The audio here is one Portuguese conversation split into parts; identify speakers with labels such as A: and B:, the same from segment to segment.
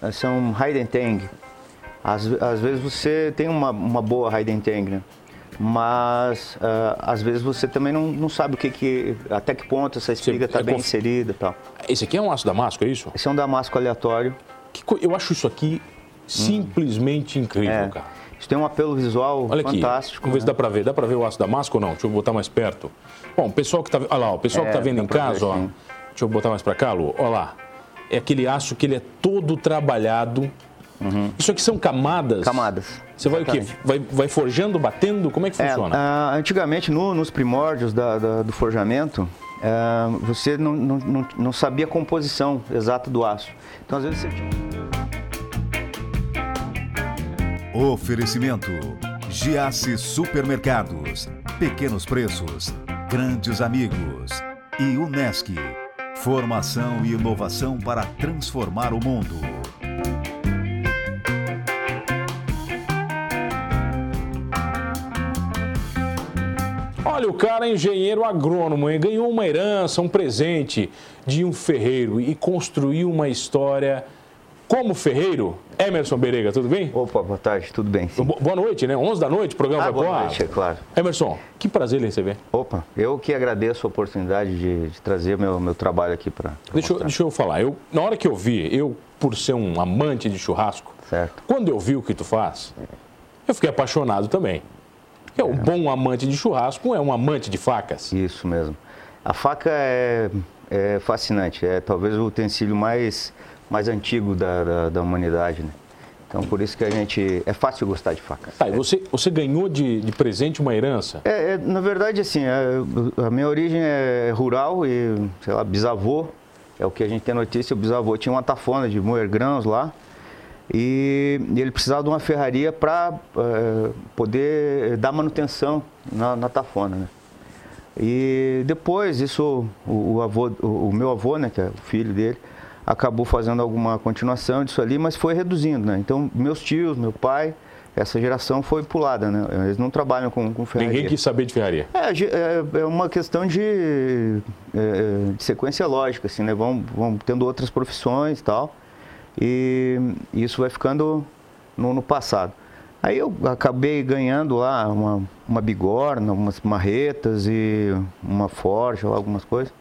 A: é, são Heidentang. Às, às vezes você tem uma, uma boa Heidentang, né? mas uh, às vezes você também não, não sabe o que, que até que ponto essa espiga está é bem conf... inserida tal.
B: Esse aqui é um aço damasco, é isso?
A: Esse é um damasco aleatório.
B: Que, eu acho isso aqui simplesmente hum. incrível, é. cara.
A: Isso tem um apelo visual
B: Olha
A: fantástico.
B: Vamos ver se né? dá para ver. Dá para ver o aço damasco ou não? Deixa eu botar mais perto. Bom, o pessoal que está, olha lá, o pessoal é, que está vendo em casa, ver, ó. Deixa eu botar mais para cá, Lu. Olha lá. É aquele aço que ele é todo trabalhado Uhum. Isso aqui são camadas?
A: Camadas.
B: Você vai Exatamente. o quê? Vai, vai forjando, batendo? Como é que funciona?
A: É, uh, antigamente, no, nos primórdios da, da, do forjamento, uh, você não, não, não, não, sabia a composição exata do aço. Então, às vezes você tinha...
C: Oferecimento. Giasse Supermercados. Pequenos preços. Grandes amigos. E Unesc. Formação e inovação para transformar o mundo.
B: Olha, o cara é engenheiro agrônomo e ganhou uma herança, um presente de um ferreiro e construiu uma história como ferreiro. Emerson Berega, tudo bem?
A: Opa, boa tarde, tudo bem.
B: Sim. Boa noite, né? 11 da noite, programa
A: ah, boa noite, é claro.
B: Emerson, que prazer lhe receber.
A: Opa, eu que agradeço a oportunidade de, de trazer meu, meu trabalho aqui para.
B: Deixa, deixa eu falar, eu, na hora que eu vi, eu, por ser um amante de churrasco,
A: certo.
B: quando eu vi o que tu faz, eu fiquei apaixonado também. É um bom amante de churrasco, é um amante de facas.
A: Isso mesmo. A faca é, é fascinante, é talvez o utensílio mais, mais antigo da, da, da, humanidade, né? Então, por isso que a gente... É fácil gostar de faca.
B: Tá, e você, você ganhou de, de presente uma herança?
A: É, é na verdade, assim, a, é, a minha origem é rural e, sei lá, bisavô, é o que a gente tem notícia, o bisavô tinha uma tafona de moer grãos lá, e ele precisava de uma ferraria para é, poder dar manutenção na, na tafona. Né? E depois, isso, o, o avô, o, o, meu avô, né, que é o filho dele, acabou fazendo alguma continuação disso ali, mas foi reduzindo. Né? Então, meus tios, meu pai, essa geração foi pulada, né? Eles não trabalham com, com ferraria.
B: Ninguém quis saber de ferraria.
A: É, é, é uma questão de, é, de sequência lógica, assim, né? Vão, vão tendo outras profissões e tal e isso vai ficando no, no passado. Aí eu acabei ganhando lá uma, uma bigorna, umas marretas e uma forja, algumas coisas.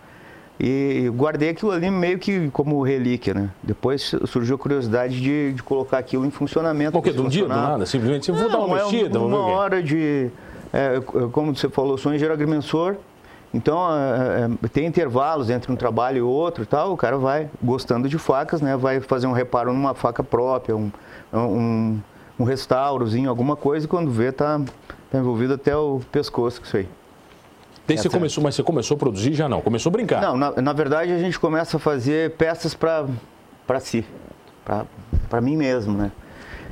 A: E guardei aquilo ali meio que como relíquia, né? Depois surgiu a curiosidade de, de colocar aquilo em funcionamento.
B: Por quê? De um dia, do nada? Simplesmente, eu vou dar uma mexida?
A: É uma hora de... É, como você falou, sou engenheiro agrimensor, então, é, é, tem intervalos entre um trabalho e outro e tal, o cara vai gostando de facas, né? Vai fazer um reparo numa faca própria, um, um, um restaurozinho, alguma coisa, e quando vê, tá, tá envolvido até o pescoço com isso aí.
B: Daí você começou, mas você começou a produzir já não? Começou a brincar?
A: Não, na, na verdade a gente começa a fazer peças para si, para mim mesmo, né?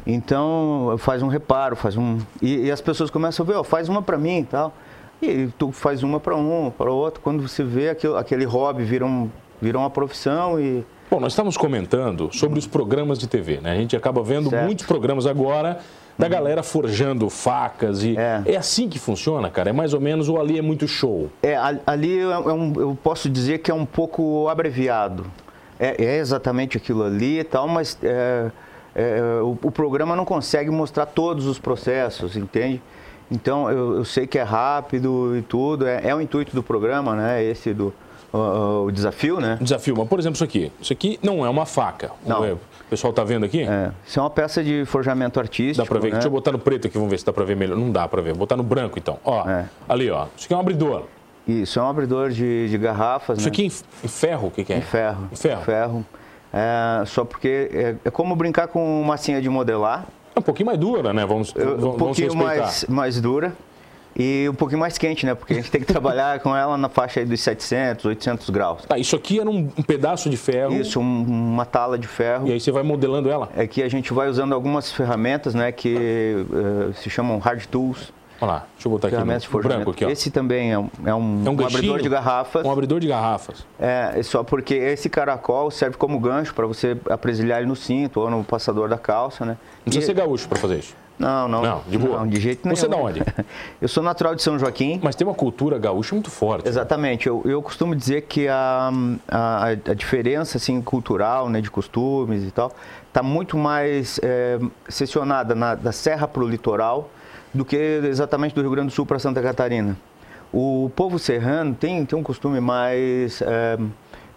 A: Então, faz um reparo, faz um... E, e as pessoas começam a ver, ó, faz uma para mim e tal. E tu faz uma para um, para outro. Quando você vê aquele, aquele hobby vira, um, vira uma profissão e.
B: Bom, nós estamos comentando sobre os programas de TV, né? A gente acaba vendo certo. muitos programas agora da galera forjando facas e é. é. assim que funciona, cara? É mais ou menos ou ali é muito show?
A: É, ali é um, eu posso dizer que é um pouco abreviado. É, é exatamente aquilo ali e tal, mas é, é, o, o programa não consegue mostrar todos os processos, entende? Então eu, eu, sei que é rápido e tudo, é, é o intuito do programa, né? Esse do uh, o desafio, né?
B: Desafio, mas por exemplo isso aqui, isso aqui não é uma faca.
A: Não.
B: O pessoal tá vendo aqui?
A: É. Isso é uma peça de forjamento artístico.
B: Dá para ver. Né? Deixa eu botar no preto aqui, vamos ver se dá para ver melhor. Não dá para ver. Vou botar no branco então. Ó, é. ali ó. Isso aqui é um abridor.
A: Isso é um abridor de, de garrafas.
B: Isso
A: né?
B: aqui em, ferro, o que, que, é?
A: Em ferro.
B: Em ferro.
A: ferro. É, só porque é, é como brincar com massinha de modelar.
B: É um pouquinho mais dura, né? Vamos,
A: vamos Um pouquinho mais, mais dura e um pouquinho mais quente, né? Porque a gente tem que trabalhar com ela na faixa dos 700, 800 graus.
B: Tá, isso aqui era um, um pedaço de ferro?
A: Isso, um, uma tala de ferro.
B: E aí você vai modelando ela?
A: É que a gente vai usando algumas ferramentas, né? Que uh, se chamam hard tools.
B: Olha lá, deixa eu botar aqui no, no branco aqui, ó.
A: Esse também é um, é um, é um, um abridor de garrafas.
B: Um abridor de garrafas.
A: É, é só porque esse caracol serve como gancho para você apresilhar ele no cinto ou no passador da calça, né?
B: Não precisa e... ser gaúcho para fazer isso.
A: Não, não.
B: Não, de boa.
A: Não, de jeito nenhum.
B: Você é da onde?
A: Eu sou natural de São Joaquim.
B: Mas tem uma cultura gaúcha muito forte.
A: Exatamente. Eu, eu costumo dizer que a, a, a diferença assim, cultural, né, de costumes e tal, está muito mais é, seccionada na, da serra para o litoral do que exatamente do Rio Grande do Sul para Santa Catarina. O povo serrano tem, tem um costume mais é,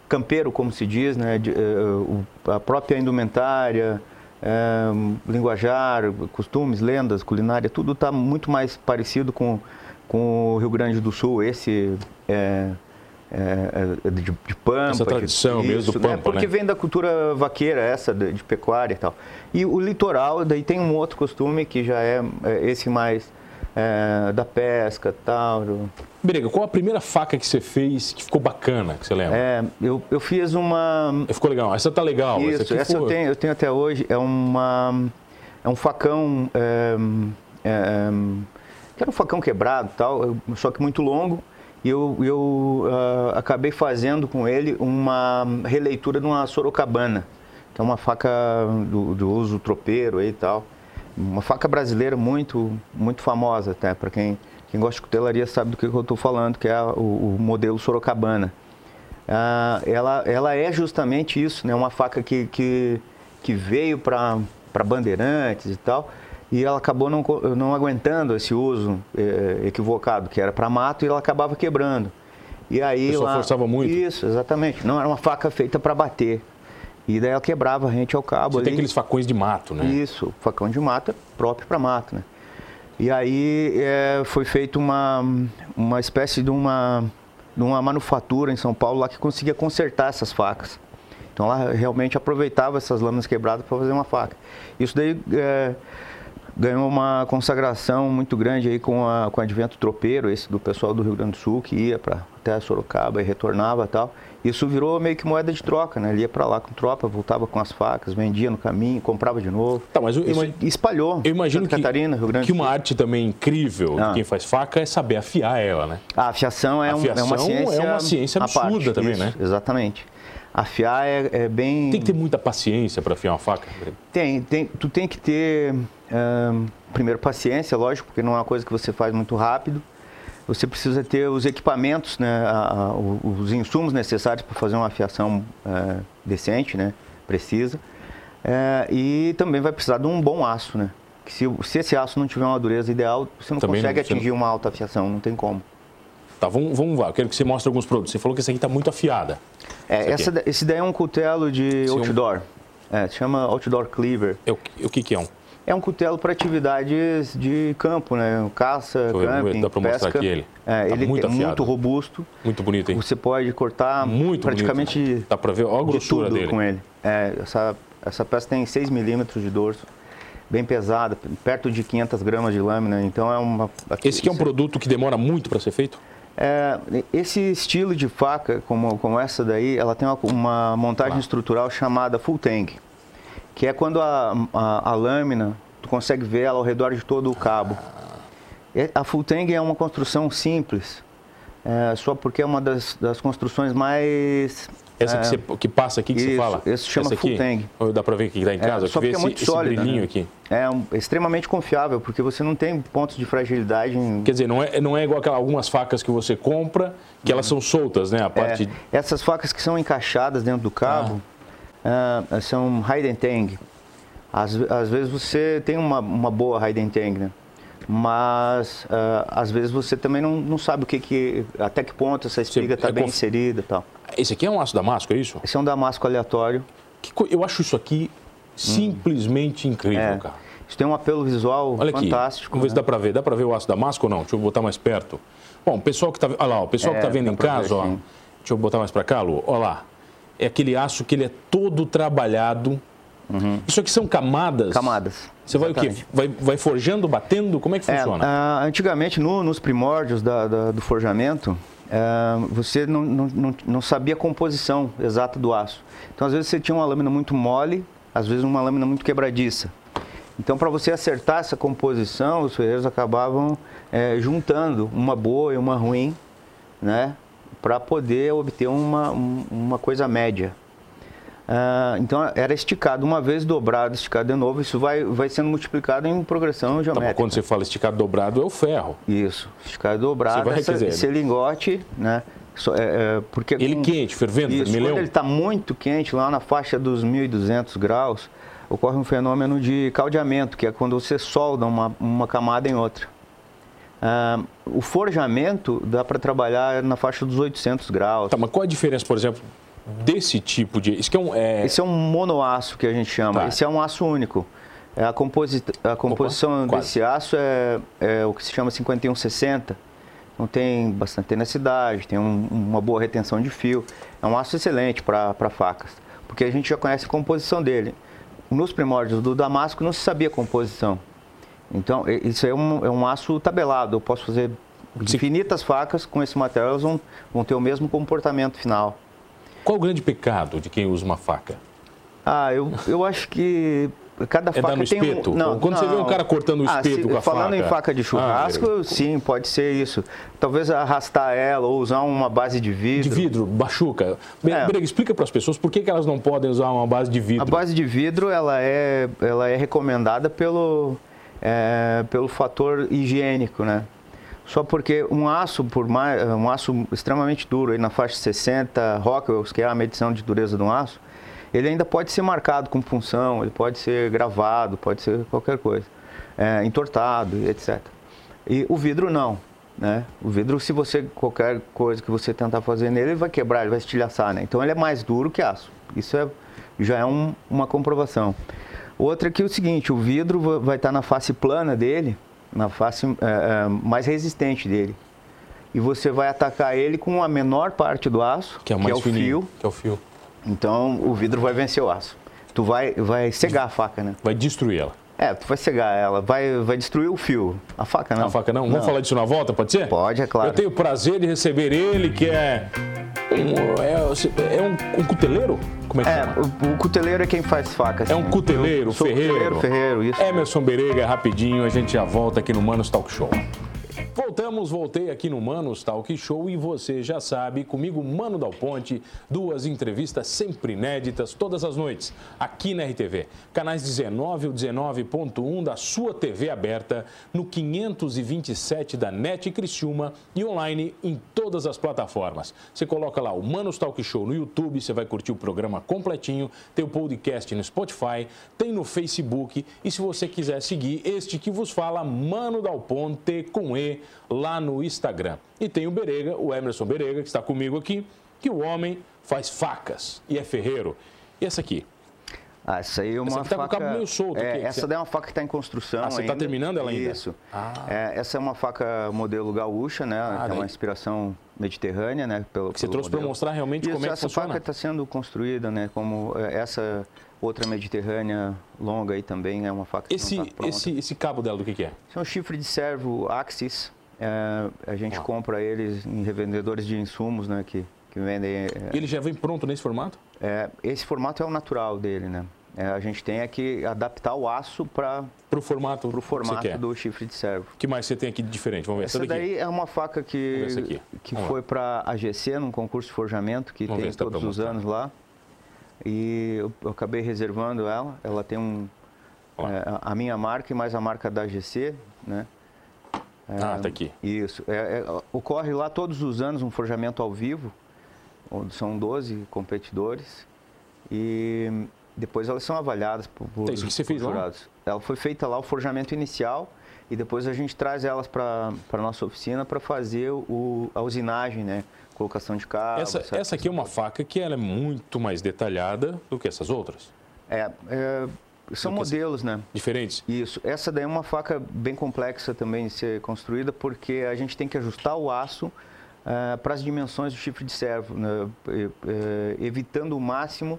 A: campeiro, como se diz, né, de, é, a própria indumentária, é, linguajar, costumes, lendas, culinária, tudo está muito mais parecido com, com o Rio Grande do Sul. Esse é, é, é de, de, Pampa.
B: Essa tradição
A: isso,
B: mesmo do
A: né?
B: Pampa,
A: Porque
B: né?
A: vem da cultura vaqueira, essa de, de, pecuária e tal. E o litoral, daí tem um outro costume que já é, é esse mais é, da pesca tal.
B: Brega, qual a primeira faca que você fez que ficou bacana, que você lembra?
A: É, eu, eu fiz uma...
B: Ficou legal, essa tá legal.
A: Isso, essa, essa eu, tenho, eu tenho até hoje, é uma... É um facão... É, é, que era um facão quebrado tal, só que muito longo. E eu, eu uh, acabei fazendo com ele uma releitura de uma sorocabana, que é uma faca do, do uso tropeiro e tal. Uma faca brasileira muito, muito famosa até, para quem quem gosta de cutelaria sabe do que eu estou falando, que é o, o modelo Sorocabana. Ah, ela, ela é justamente isso, né? uma faca que, que, que veio para bandeirantes e tal, e ela acabou não, não aguentando esse uso é, equivocado, que era para mato, e ela acabava quebrando. E aí lá,
B: forçava muito?
A: Isso, exatamente. Não era uma faca feita para bater. E daí ela quebrava a rente ao cabo.
B: Você
A: ali.
B: tem aqueles facões de mato, né?
A: Isso, facão de mato é próprio para mato, né? E aí é, foi feita uma, uma espécie de uma, de uma manufatura em São Paulo lá que conseguia consertar essas facas. Então ela realmente aproveitava essas lâminas quebradas para fazer uma faca. Isso daí é, ganhou uma consagração muito grande aí com, a, com o advento tropeiro, esse do pessoal do Rio Grande do Sul, que ia para até Sorocaba e retornava e tal. Isso virou meio que moeda de troca, né? Ele ia para lá com tropa, voltava com as facas, vendia no caminho, comprava de novo.
B: Tá, mas eu,
A: Isso
B: eu,
A: espalhou.
B: eu imagino
A: Santa
B: que,
A: Catarina, Rio Grande
B: que uma arte também incrível
A: Ah.
B: de quem faz faca é saber afiar ela, né?
A: A afiação é,
B: A
A: um-
B: afiação
A: é uma ciência.
B: é uma ciência
A: à parte.
B: absurda também,
A: Isso,
B: né?
A: Exatamente. Afiar é, é bem.
B: Tem que ter muita paciência para afiar uma faca. Brega.
A: Tem, tem- tu tem que ter, primeiro, paciência, lógico, porque não é uma coisa que você faz muito rápido. Você precisa ter os equipamentos, né, a- a- os insumos necessários para fazer uma afiação eh, decente, né, precisa. Eh, e também vai precisar de um bom aço, né? Que se, se esse aço não tiver uma dureza ideal, você não
B: Também não-
A: consegue
B: não-
A: atingir uma alta afiação, não tem como.
B: Tá, vamos, vamos lá. Eu quero que você mostre alguns produtos. Você falou que essa aqui está muito afiada.
A: É, essa, da- esse daí é um cutelo de
B: Esse é um-
A: outdoor. É, se chama outdoor cleaver.
B: É o, o que, que é um?
A: É um cutelo para atividades de campo, né? Caça,
B: ver,
A: camping,
B: dá mostrar aqui ele.
A: É,
B: Tá
A: ele
B: muito
A: é
B: afiado.
A: muito robusto.
B: Muito bonito, hein?
A: Você pode cortar
B: Muito
A: praticamente
B: bonito. Dá para ver ó, a
A: de
B: grossura
A: tudo
B: dele.
A: com ele. É, essa, essa peça tem 6 milímetros de dorso, bem pesada, perto de 500 gramas de lâmina. Então é uma.
B: Esse aqui é um produto que demora muito para ser feito?
A: É, esse estilo de faca, como, como essa daí, ela tem uma, uma montagem
B: Ah.
A: estrutural chamada full tang, que é quando a, a, a lâmina, tu consegue ver ela ao redor de todo o cabo. A full tang é uma construção simples, é, só porque é uma das, das construções mais...
B: Essa
A: é,
B: que, você, que passa aqui que você
A: isso,
B: fala?
A: esse chama
B: Essa aqui?
A: full tang.
B: Ou Dá para ver que está em casa?
A: só
B: que
A: é
B: esse,
A: muito
B: esse
A: sólida,
B: brilhinho
A: né?
B: aqui.
A: É um- extremamente confiável, porque você não tem pontos de fragilidade em,
B: Quer dizer, não é, não é igual aquela, algumas facas que você compra, que elas são soltas, né? A parte...
A: É, essas facas que são encaixadas dentro do cabo ah, são hide and tang. Às, às vezes você tem uma, uma boa hide and tang, né? Mas ah, às vezes você também não, não sabe o que, que até que ponto essa espiga está
B: é
A: bem
B: conf-
A: inserida tal.
B: Esse aqui é um aço damasco, é isso?
A: Esse é um damasco aleatório.
B: Que co- eu acho isso aqui simplesmente incrível,
A: É,
B: cara.
A: isso tem um apelo visual
B: Olha aqui.
A: fantástico.
B: Vamos ver se
A: né?
B: dá para ver. Dá para ver o aço damasco ou não? Deixa eu botar mais perto. Bom, o pessoal que tá, olha lá, o pessoal
A: É,
B: que tá vendo em casa,
A: ver,
B: ó. Deixa eu botar mais para cá, Lu. Olha lá. É aquele aço que ele é todo trabalhado. Isso aqui são camadas.
A: Uhum. Camadas.
B: Você vai o quê?
A: Exatamente.
B: Vai, vai forjando, batendo? Como é que
A: É,
B: funciona?
A: ah, antigamente, no- nos primórdios da- da- do forjamento, ah, você não, não- não- sabia a composição exata do aço. Então, às vezes, você tinha uma lâmina muito mole, às vezes, uma lâmina muito quebradiça. Então, para você acertar essa composição, os ferreiros acabavam eh, juntando uma boa e uma ruim, né? Para poder obter uma, um- uma coisa média. Uh, então era esticado uma vez, dobrado, esticado de novo. Isso vai, vai sendo multiplicado em progressão tá, geométrica.
B: Tá, quando você fala esticado dobrado, é o ferro.
A: Isso, esticado dobrado, essa, esse lingote, né? So, é, é, porque
B: ele com, quente, fervendo,
A: isso,
B: milhão?
A: Quando ele está muito quente, lá na faixa dos 1.200 graus, ocorre um fenômeno de caldeamento, que é quando você solda uma, uma camada em outra. Uh, o forjamento dá para trabalhar na faixa dos 800 graus.
B: Tá, mas qual a diferença, por exemplo, desse tipo de. Isso é um, é...
A: Esse é um monoaço que a gente chama. Tá. Esse é um aço único. É a, composi... a composição Opa, desse aço é, é, o que se chama 5160. Então tem bastante tenacidade, tem um, uma boa retenção de fio. É um aço excelente para facas, porque a gente já conhece a composição dele. Nos primórdios do Damasco não se sabia a composição. Então, isso é um, é um aço tabelado. Eu posso fazer infinitas facas com esse material, elas vão, vão ter o mesmo comportamento final.
B: Qual o grande pecado de quem usa uma faca?
A: Ah, eu, eu acho que cada
B: é
A: faca
B: no
A: tem
B: espeto?
A: um...
B: Não, Quando não. você vê um cara cortando o espeto ah, se, com a
A: falando
B: faca...
A: em faca de churrasco, ah, sim, pode ser isso. Talvez arrastar ela ou usar uma base de vidro.
B: De vidro, bachuca. É. Brega, explica para as pessoas por que, que elas não podem usar uma base de vidro.
A: A base de vidro, ela é, ela é recomendada pelo, é, pelo fator higiênico, né? Só porque um aço, por mais, um aço extremamente duro, aí na faixa 60 Rockwells, que é a medição de dureza de um aço, ele ainda pode ser marcado com função, ele pode ser gravado, pode ser qualquer coisa, é, entortado, etc. E o vidro não, né? O vidro, se você qualquer coisa que você tentar fazer nele, ele vai quebrar, ele vai estilhaçar, né? Então ele é mais duro que aço. Isso é, já é um, uma comprovação. Outra que é o seguinte, o vidro vai estar na face plana dele, na face é, é, mais resistente dele. E você vai atacar ele com a menor parte do aço,
B: que é, que é o
A: fininho,
B: fio. Que é o fio.
A: Então o vidro vai vencer o aço. Tu vai, vai cegar a faca, né?
B: Vai destruir ela.
A: É, tu vai cegar ela, vai, vai destruir o fio. A faca não.
B: A faca não? Vamos não. falar disso na volta, pode ser?
A: Pode, é claro.
B: Eu tenho o prazer de receber ele, que é um, é, é um, um, cuteleiro? Como é que é,
A: o, o, cuteleiro é quem faz facas.
B: É um cuteleiro, ferreiro.
A: Cuteleiro, ferreiro, isso.
B: Emerson Berega, rapidinho, a gente já volta aqui no Manos Talk Show. Voltamos, voltei aqui no Manos Talk Show e você já sabe, comigo, Mano Dal Ponte, duas entrevistas sempre inéditas, todas as noites, aqui na RTV. Canais 19 ou 19.1 da sua TV aberta, no 527 da NET Criciúma e online em todas as plataformas. Você coloca lá o Manos Talk Show no YouTube, você vai curtir o programa completinho, tem o podcast no Spotify, tem no Facebook e se você quiser seguir este que vos fala, Mano Dal Ponte com E lá no Instagram. E tem o Berega, o Emerson Berega, que está comigo aqui, que o homem faz facas e é ferreiro. E essa aqui?
A: Ah, essa aí é uma essa
B: tá
A: faca...
B: com o cabo meio solto
A: é,
B: aqui.
A: Essa você... daí é uma faca que está em construção
B: Ah, você
A: está
B: terminando ela ainda?
A: Isso. Ah. É, essa é uma faca modelo gaúcha, né? Ah, é uma inspiração mediterrânea, né?
B: Pelo, que você trouxe para mostrar realmente
A: Isso,
B: como é que
A: essa
B: funciona?
A: Faca está sendo construída, né? Como é, essa outra mediterrânea longa aí também é uma faca que
B: esse,
A: tá
B: esse, esse cabo dela do que, que é?
A: Isso é um chifre de servo Axis, é, a gente ah. compra eles em revendedores de insumos, né? Que, que vendem. É,
B: ele já vem pronto nesse formato?
A: É, esse formato é o natural dele, né? É, a gente tem é que adaptar o aço para
B: o formato,
A: pro formato do chifre de servo.
B: O que mais você tem aqui de diferente? Vamos ver.
A: Essa, essa daí é uma faca que, que foi para a GC, num concurso de forjamento que Vamos tem tá todos os anos lá. E eu, eu, acabei reservando ela. Ela tem um, é, a minha marca e mais a marca da GC, né?
B: É, ah, tá aqui.
A: Isso. É, é, ocorre lá todos os anos um forjamento ao vivo, onde são 12 competidores. E depois elas são avaliadas por, por,
B: então, isso que você fez
A: jurados. Lá? Ela foi feita lá o forjamento inicial e depois a gente traz elas para a nossa oficina para fazer o, a usinagem, né? Colocação de cabos.
B: Essa, essa aqui é uma faca que ela é muito mais detalhada do que essas outras.
A: É, é são modelos, né?
B: Diferentes?
A: Isso. Essa daí é uma faca bem complexa também de ser construída, porque a gente tem que ajustar o aço uh, para as dimensões do chifre de servo, né? evitando o máximo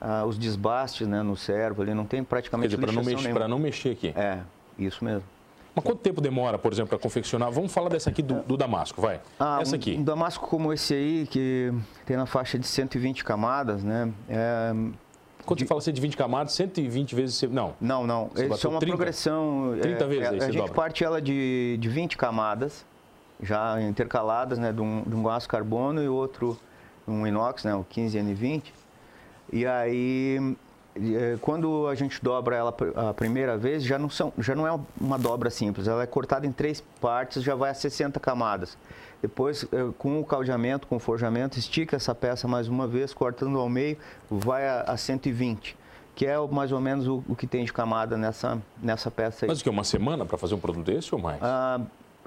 A: uh, os desbastes né, no servo. Ali não tem praticamente
B: para não, mexer, não mexer aqui.
A: É, isso mesmo.
B: Mas quanto tempo demora, por exemplo, para confeccionar? Vamos falar dessa aqui do, do Damasco, vai.
A: Ah,
B: Essa aqui.
A: Um Damasco como esse aí, que tem na faixa de 120 camadas, né? É,
B: quando de... você fala assim de 20 camadas, 120 vezes você... Não.
A: Não, não. Isso é uma 30, progressão.
B: 30 é, vezes
A: é,
B: aí
A: A gente
B: dobra.
A: parte ela de, de 20 camadas, já intercaladas, né? De um, de um aço carbono e outro um inox, né? O 15N20. E aí, quando a gente dobra ela a primeira vez, já não, são, já não é uma dobra simples, ela é cortada em três partes, já vai a 60 camadas. Depois, eh, com o caldeamento, com o forjamento, estica essa peça mais uma vez, cortando ao meio, vai a, a 120 que é mais ou menos o, o, que tem de camada nessa, nessa peça aí.
B: Mas o que, uma semana para fazer um produto desse ou mais?
A: Ah,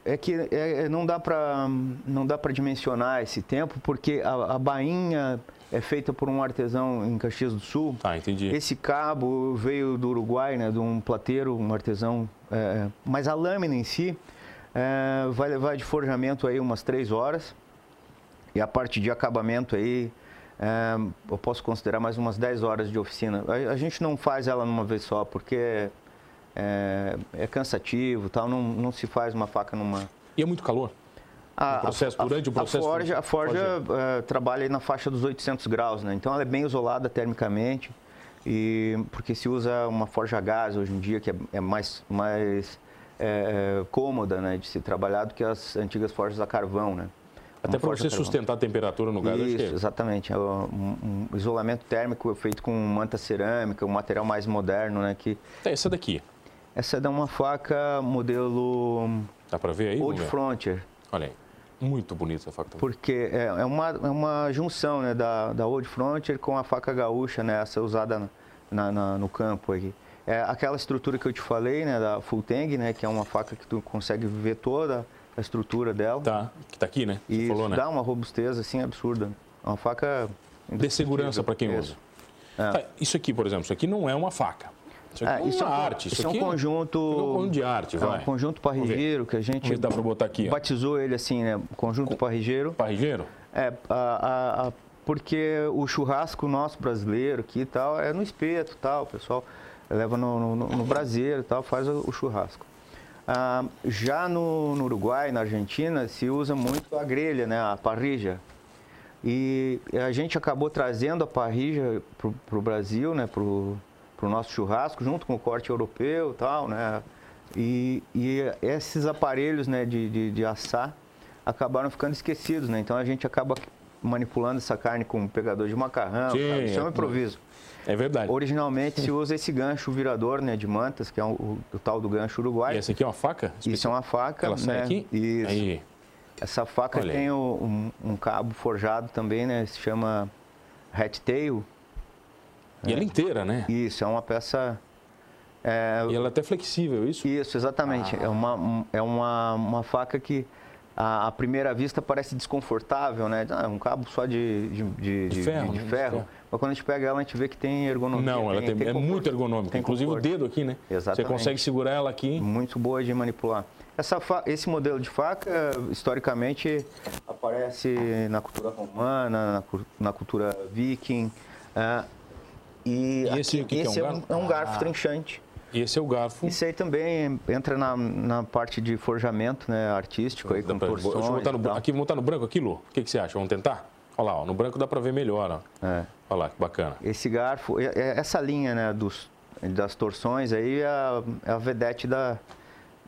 A: é que é, é não dá para não dá para dimensionar esse tempo porque a, a bainha é feita por um artesão em Caxias do Sul.
B: Ah, entendi.
A: Esse cabo veio do Uruguai, né, de um plateiro, um artesão. É, mas a lâmina em si é, vai levar de forjamento aí umas três horas e a parte de acabamento aí é, eu posso considerar mais umas 10 horas de oficina. A, a, gente não faz ela numa vez só porque é, é cansativo, tal. Não, não se faz uma faca numa.
B: E é muito calor.
A: A, processo, durante a, o processo? A forja, a forja uh, trabalha na faixa dos 800 graus, né? Então ela é bem isolada termicamente, e, porque se usa uma forja a gás hoje em dia, que é, é mais, mais é, cômoda né, de se trabalhar do que as antigas forjas a carvão, né?
B: Até para você sustentar a temperatura no gás.
A: Isso, exatamente. É um, um, isolamento térmico feito com manta cerâmica, um material mais moderno, né? Que...
B: É essa daqui.
A: Essa é uma faca modelo...
B: Dá para ver aí?
A: Old Frontier.
B: Olha aí. Muito bonita essa faca.
A: Porque é, é, uma, é uma junção né, da, da Old Frontier com a faca gaúcha, né, essa usada na, na, no campo aqui. É aquela estrutura que eu te falei, né, da Full Tang, né, que é uma faca que tu consegue ver toda a estrutura dela.
B: Tá, que tá aqui, né?
A: Você e falou, né? dá uma robustez assim absurda. É uma faca
B: de segurança para quem usa. É. Tá, isso aqui, por exemplo, isso aqui não é uma faca. Isso aqui é, é isso é, arte.
A: Isso, isso é um conjunto. É um conjunto
B: de arte, vai.
A: É um conjunto parrigeiro que a gente.
B: dá para botar aqui.
A: Batizou ele assim, né? Conjunto Com... parrigeiro.
B: Parrigeiro?
A: É, a, a, a, porque o churrasco nosso brasileiro aqui e tal é no espeto tal, o pessoal leva no, no, no braseiro e tal, faz o, o churrasco. Ah, já no, no, Uruguai, na Argentina, se usa muito a grelha, né, a parrija. E a gente acabou trazendo a parrija para o Brasil, né, para o nosso churrasco, junto com o corte europeu e tal, né. E, e esses aparelhos né, de, de, de, assar acabaram ficando esquecidos, né. Então a gente acaba manipulando essa carne com um pegador de macarrão, Sim, isso é um improviso.
B: É verdade.
A: Originalmente se usa esse gancho virador né, de mantas, que é o, o, o tal do gancho uruguai.
B: E essa aqui é uma faca?
A: Isso é uma faca.
B: Ela sai
A: né?
B: aqui?
A: Isso.
B: Aí.
A: Essa faca Olha tem o, um, um, cabo forjado também, né? Se chama hat tail.
B: E é. ela inteira, né?
A: Isso, é uma peça... É...
B: E ela é até flexível, isso?
A: Isso, exatamente. Ah. É, uma, é uma, uma faca que à primeira vista parece desconfortável, né? Ah, um cabo só de, de, de, de ferro. De, de ferro. Mas quando a gente pega ela, a gente vê que tem ergonomia.
B: Não, ela tem, tem, é muito ergonômica. Inclusive conforto. o dedo aqui, né?
A: Exatamente.
B: Você consegue segurar ela aqui.
A: Muito boa de manipular. Essa esse modelo de faca, historicamente, aparece na cultura romana, na, na cultura viking. É, e,
B: e esse, aqui,
A: esse
B: é, um
A: é, um, é um garfo ah. trinchante.
B: Esse é o garfo.
A: Isso aí também entra na, na parte de forjamento né, artístico, aí, com torções Deixa eu
B: botar no, aqui, vou botar no branco aqui, Lu. O que, que você acha? Vamos tentar? Olha lá, ó, no branco dá para ver melhor. Ó. É. Olha lá, que bacana.
A: Esse garfo, essa linha né, dos, das torções aí é a, é a vedete da,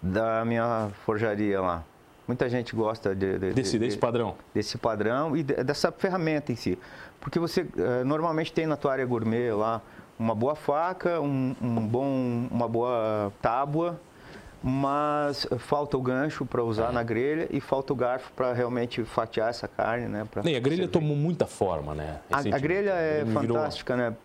A: da minha forjaria lá. Muita gente gosta de,
B: de, desse,
A: de,
B: desse padrão.
A: Desse padrão e dessa ferramenta em si. Porque você uh, normalmente tem na tua área gourmet lá uma boa faca, um, um bom, uma boa tábua, mas falta o gancho para usar é. na grelha e falta o garfo para realmente fatiar essa carne, né?
B: E a grelha tomou muita forma, né?
A: A, a, grelha é fantástica, né?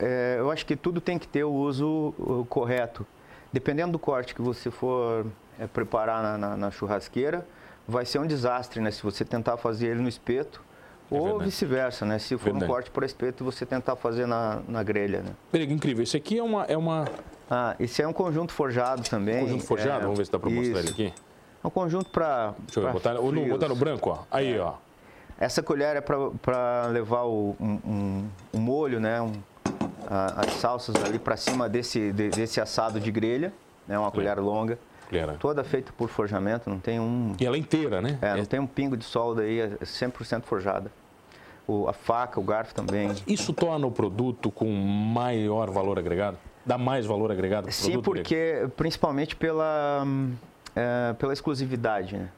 A: É, eu acho que tudo tem que ter o uso correto. Dependendo do corte que você for é, preparar na, na, na, churrasqueira, vai ser um desastre, né? Se você tentar fazer ele no espeto, é ou vice-versa, né? Se for verdade. um corte para espeto, você tentar fazer na, na grelha, né?
B: Perigo, incrível. Isso aqui é uma, é uma...
A: Ah, esse é um conjunto forjado também. Um
B: conjunto forjado? É, Vamos ver se dá para mostrar ele aqui.
A: É um conjunto para
B: Deixa eu ver, botar, no, botar no branco, ó. Aí, é. ó.
A: Essa colher é para levar o, um, um, um, molho, né? Um, a, as salsas ali para cima desse, de, desse assado de grelha, né? Uma colher longa.
B: Colher.
A: Toda feita por forjamento, não tem um...
B: E ela é inteira, né?
A: É, não tem um pingo de solda aí, é 100% forjada o, a faca, o garfo também.
B: Isso torna o produto com maior valor agregado? Dá mais valor agregado para o
A: Sim,
B: produto?
A: porque principalmente pela, é, pela exclusividade, né?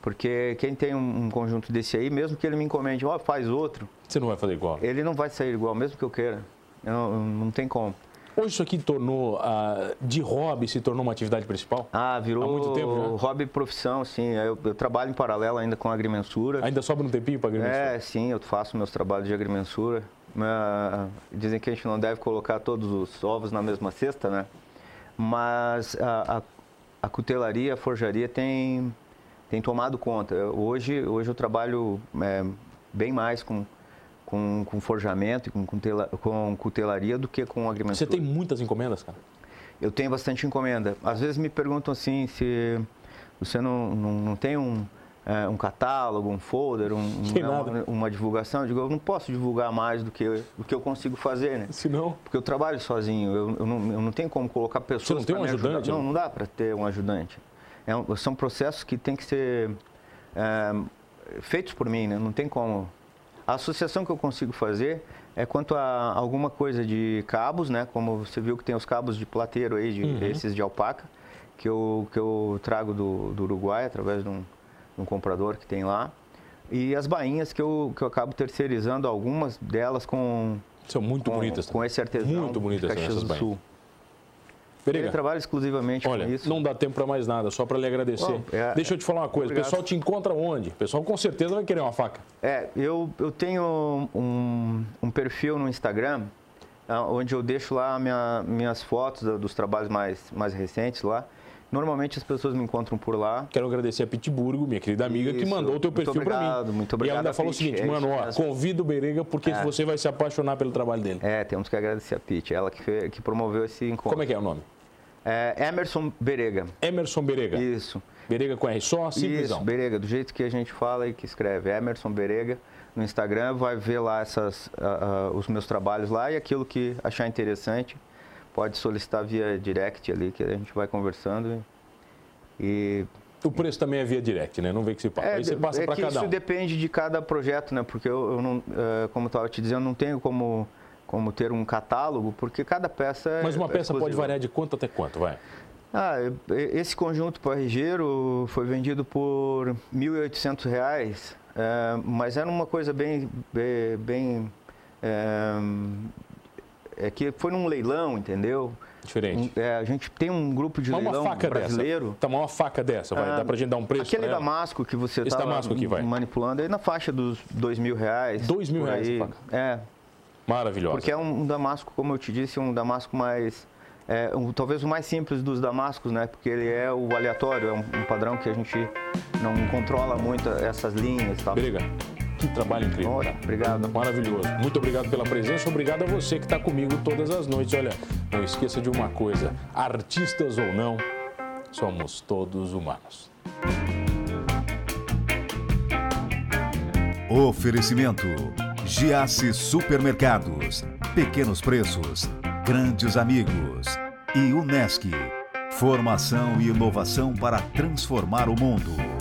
A: Porque quem tem um, um, conjunto desse aí, mesmo que ele me encomende, ó, oh, faz outro,
B: Você não vai fazer igual?
A: Ele não vai sair igual, mesmo que eu queira. Eu não tem como.
B: Hoje isso aqui tornou, uh, de hobby, se tornou uma atividade principal?
A: Ah, virou
B: Há muito tempo já?
A: hobby profissão, sim. Eu, eu, trabalho em paralelo ainda com agrimensura.
B: Ainda sobra um tempinho para agrimensura?
A: É, sim, eu faço meus trabalhos de agrimensura. Uh, dizem que a gente não deve colocar todos os ovos na mesma cesta, né? Mas a, a, a cutelaria, a forjaria tem, tem tomado conta. Hoje, hoje eu trabalho é, bem mais com com, com forjamento e com, cutela, com cutelaria do que com agrimensura.
B: Você tem muitas encomendas, cara?
A: Eu tenho bastante encomenda. Às vezes me perguntam assim se você não, não, não tem um, é, um catálogo, um folder, um, né, uma, uma, divulgação. Eu digo, eu não posso divulgar mais do que, do que eu consigo fazer, né?
B: Se não?
A: Porque eu trabalho sozinho, eu, eu, não, eu não tenho como colocar pessoas
B: Você não tem um ajudante?
A: Ajudar. Não, não dá para ter um ajudante. É um, são processos que têm que ser é, feitos por mim, né? Não tem como a associação que eu consigo fazer é quanto a alguma coisa de cabos, né? Como você viu que tem os cabos de plateiro aí, de, uhum. esses de alpaca, que eu, que eu trago do, do Uruguai através de um, de um comprador que tem lá. E as bainhas que eu, que eu acabo terceirizando, algumas delas com...
B: São muito
A: com,
B: bonitas.
A: Com esse artesão
B: muito bonitas
A: de Caxias
B: do
A: bainhas.
B: Periga.
A: Ele trabalha exclusivamente
B: Olha,
A: com isso.
B: não dá tempo para mais nada, só para lhe agradecer. Bom, é, Deixa eu te falar uma coisa, obrigado. o pessoal te encontra onde? O pessoal com certeza vai querer uma faca.
A: É, eu, eu tenho um, um perfil no Instagram, ah, onde eu deixo lá minha, minhas fotos dos trabalhos mais, mais recentes lá. Normalmente as pessoas me encontram por lá.
B: Quero agradecer a Pitburgo, minha querida amiga, Isso. que mandou o teu perfil para mim.
A: Muito obrigado. E
B: ela ainda falou o seguinte, é mano, ó, convida o Berega porque é. você vai se apaixonar pelo trabalho dele.
A: É, temos que agradecer a Pit, ela que, fez, que promoveu esse encontro.
B: Como é que é o nome?
A: É Emerson Berega.
B: Emerson Berega.
A: Isso.
B: Berega com R só, simplesão.
A: Isso, Berega, do jeito que a gente fala e que escreve. Emerson Berega no Instagram, vai ver lá essas, uh, uh, os meus trabalhos lá e aquilo que achar interessante, pode solicitar via direct ali, que a gente vai conversando. E
B: o preço também é via direct, né? Não vê que se passa. É, Aí você passa
A: é
B: para cada
A: isso
B: um.
A: depende de cada projeto, né? Porque eu, eu não, uh, como eu estava te dizendo, não tenho como, como ter um catálogo, porque cada peça é
B: Mas uma peça
A: exclusiva.
B: pode variar de quanto até quanto, vai?
A: Ah, esse conjunto parrigeiro foi vendido por R$ 1.800, é, mas era uma coisa bem, bem, bem é, é que foi num leilão, entendeu?
B: Diferente.
A: É, a gente tem um grupo de
B: mas
A: leilão
B: uma faca
A: brasileiro.
B: Dessa. Tá, uma faca dessa, vai. Ah, Dá pra gente dar um preço
A: Aquele damasco que você está manipulando aí na faixa dos dois mil reais.
B: Dois mil reais aí. faca.
A: É.
B: Maravilhoso.
A: Porque é um damasco, como eu te disse, um damasco mais... É, um, talvez o mais simples dos damascos, né? Porque ele é o aleatório, é um, um padrão que a gente não controla muito essas linhas e tal.
B: Briga. Que trabalho incrível.
A: Olha, obrigado.
B: Maravilhoso. Muito obrigado pela presença. Obrigado a você que está comigo todas as noites. Olha, não esqueça de uma coisa: artistas ou não, somos todos humanos.
C: Oferecimento: Giasse Supermercados. Pequenos preços, grandes amigos. E Unesc. Formação e inovação para transformar o mundo.